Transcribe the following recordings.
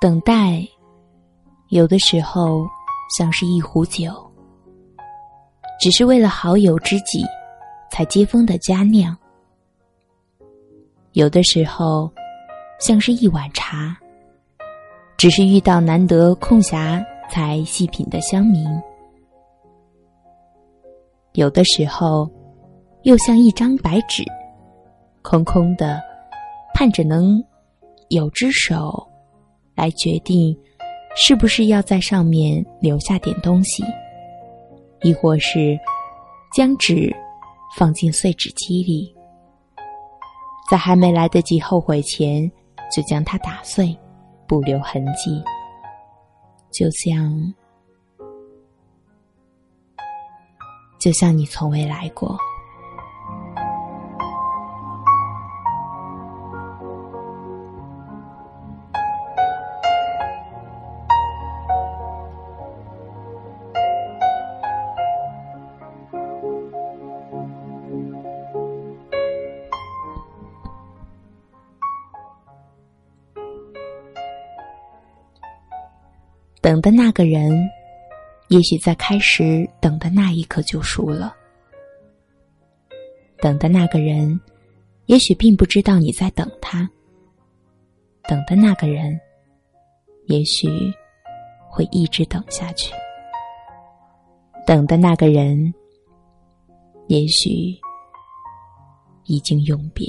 等待，有的时候像是一壶酒，只是为了好友知己才接风的佳酿；有的时候像是一碗茶，只是遇到难得空暇才细品的香茗；有的时候又像一张白纸，空空的，盼着能有只手。来决定，是不是要在上面留下点东西，亦或是将纸放进碎纸机里，在还没来得及后悔前，就将它打碎，不留痕迹，就像，就像你从未来过。等的那个人，也许在开始等的那一刻就输了。等的那个人，也许并不知道你在等他。等的那个人，也许会一直等下去。等的那个人，也许已经永别。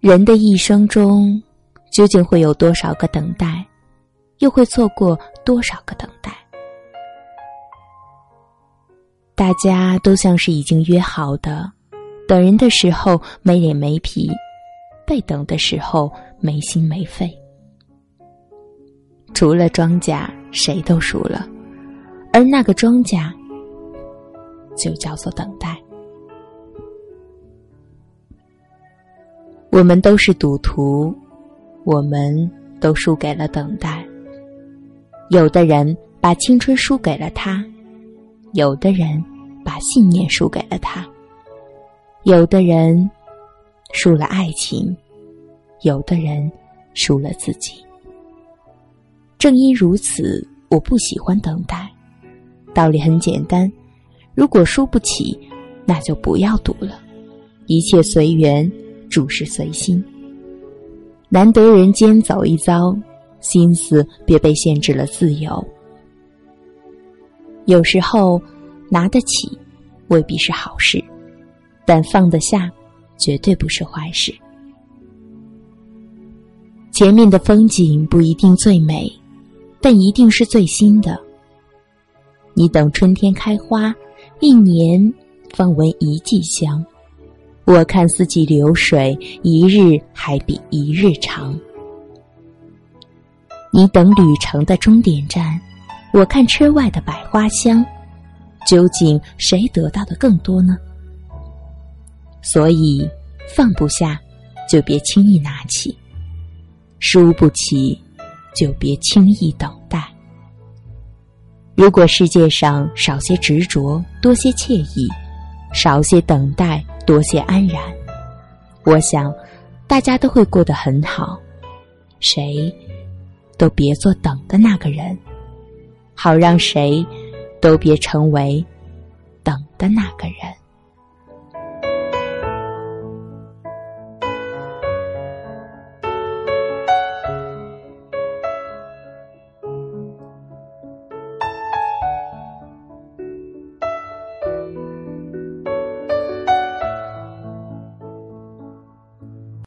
人的一生中。究竟会有多少个等待，又会错过多少个等待？大家都像是已经约好的，等人的时候没脸没皮，被等的时候没心没肺。除了庄稼，谁都输了，而那个庄稼，就叫做等待。我们都是赌徒。我们都输给了等待。有的人把青春输给了他，有的人把信念输给了他，有的人输了爱情，有的人输了自己。正因如此，我不喜欢等待。道理很简单：如果输不起，那就不要赌了。一切随缘，诸事随心。难得人间走一遭，心思别被限制了自由。有时候拿得起未必是好事，但放得下绝对不是坏事。前面的风景不一定最美，但一定是最新的。你等春天开花，一年方闻一季香。我看四季流水，一日还比一日长。你等旅程的终点站，我看车外的百花香。究竟谁得到的更多呢？所以，放不下，就别轻易拿起；输不起，就别轻易等待。如果世界上少些执着，多些惬意，少些等待。多谢安然，我想，大家都会过得很好。谁都别做等的那个人，好让谁都别成为等的那个人。